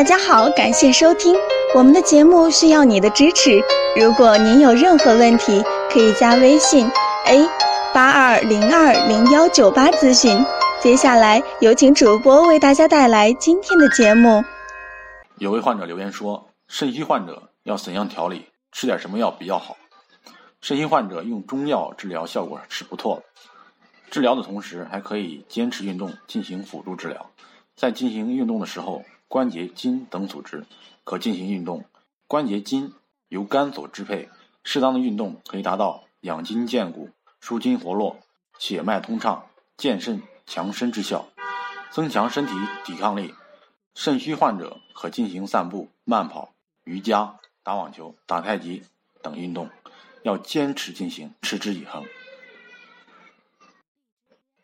大家好，感谢收听我们的节目，需要你的支持。如果您有任何问题，可以加微信 a 八二零二零幺九八咨询。接下来有请主播为大家带来今天的节目。有位患者留言说，肾虚患者要怎样调理，吃点什么药比较好？肾虚患者用中药治疗效果是不错的，治疗的同时还可以坚持运动进行辅助治疗。在进行运动的时候。关节筋等组织可进行运动，关节筋由肝所支配，适当的运动可以达到养筋健骨、舒筋活络、血脉通畅、健肾强身之效，增强身体抵抗力。肾虚患者可进行散步、慢跑、瑜伽、打网球、打太极等运动，要坚持进行，持之以恒。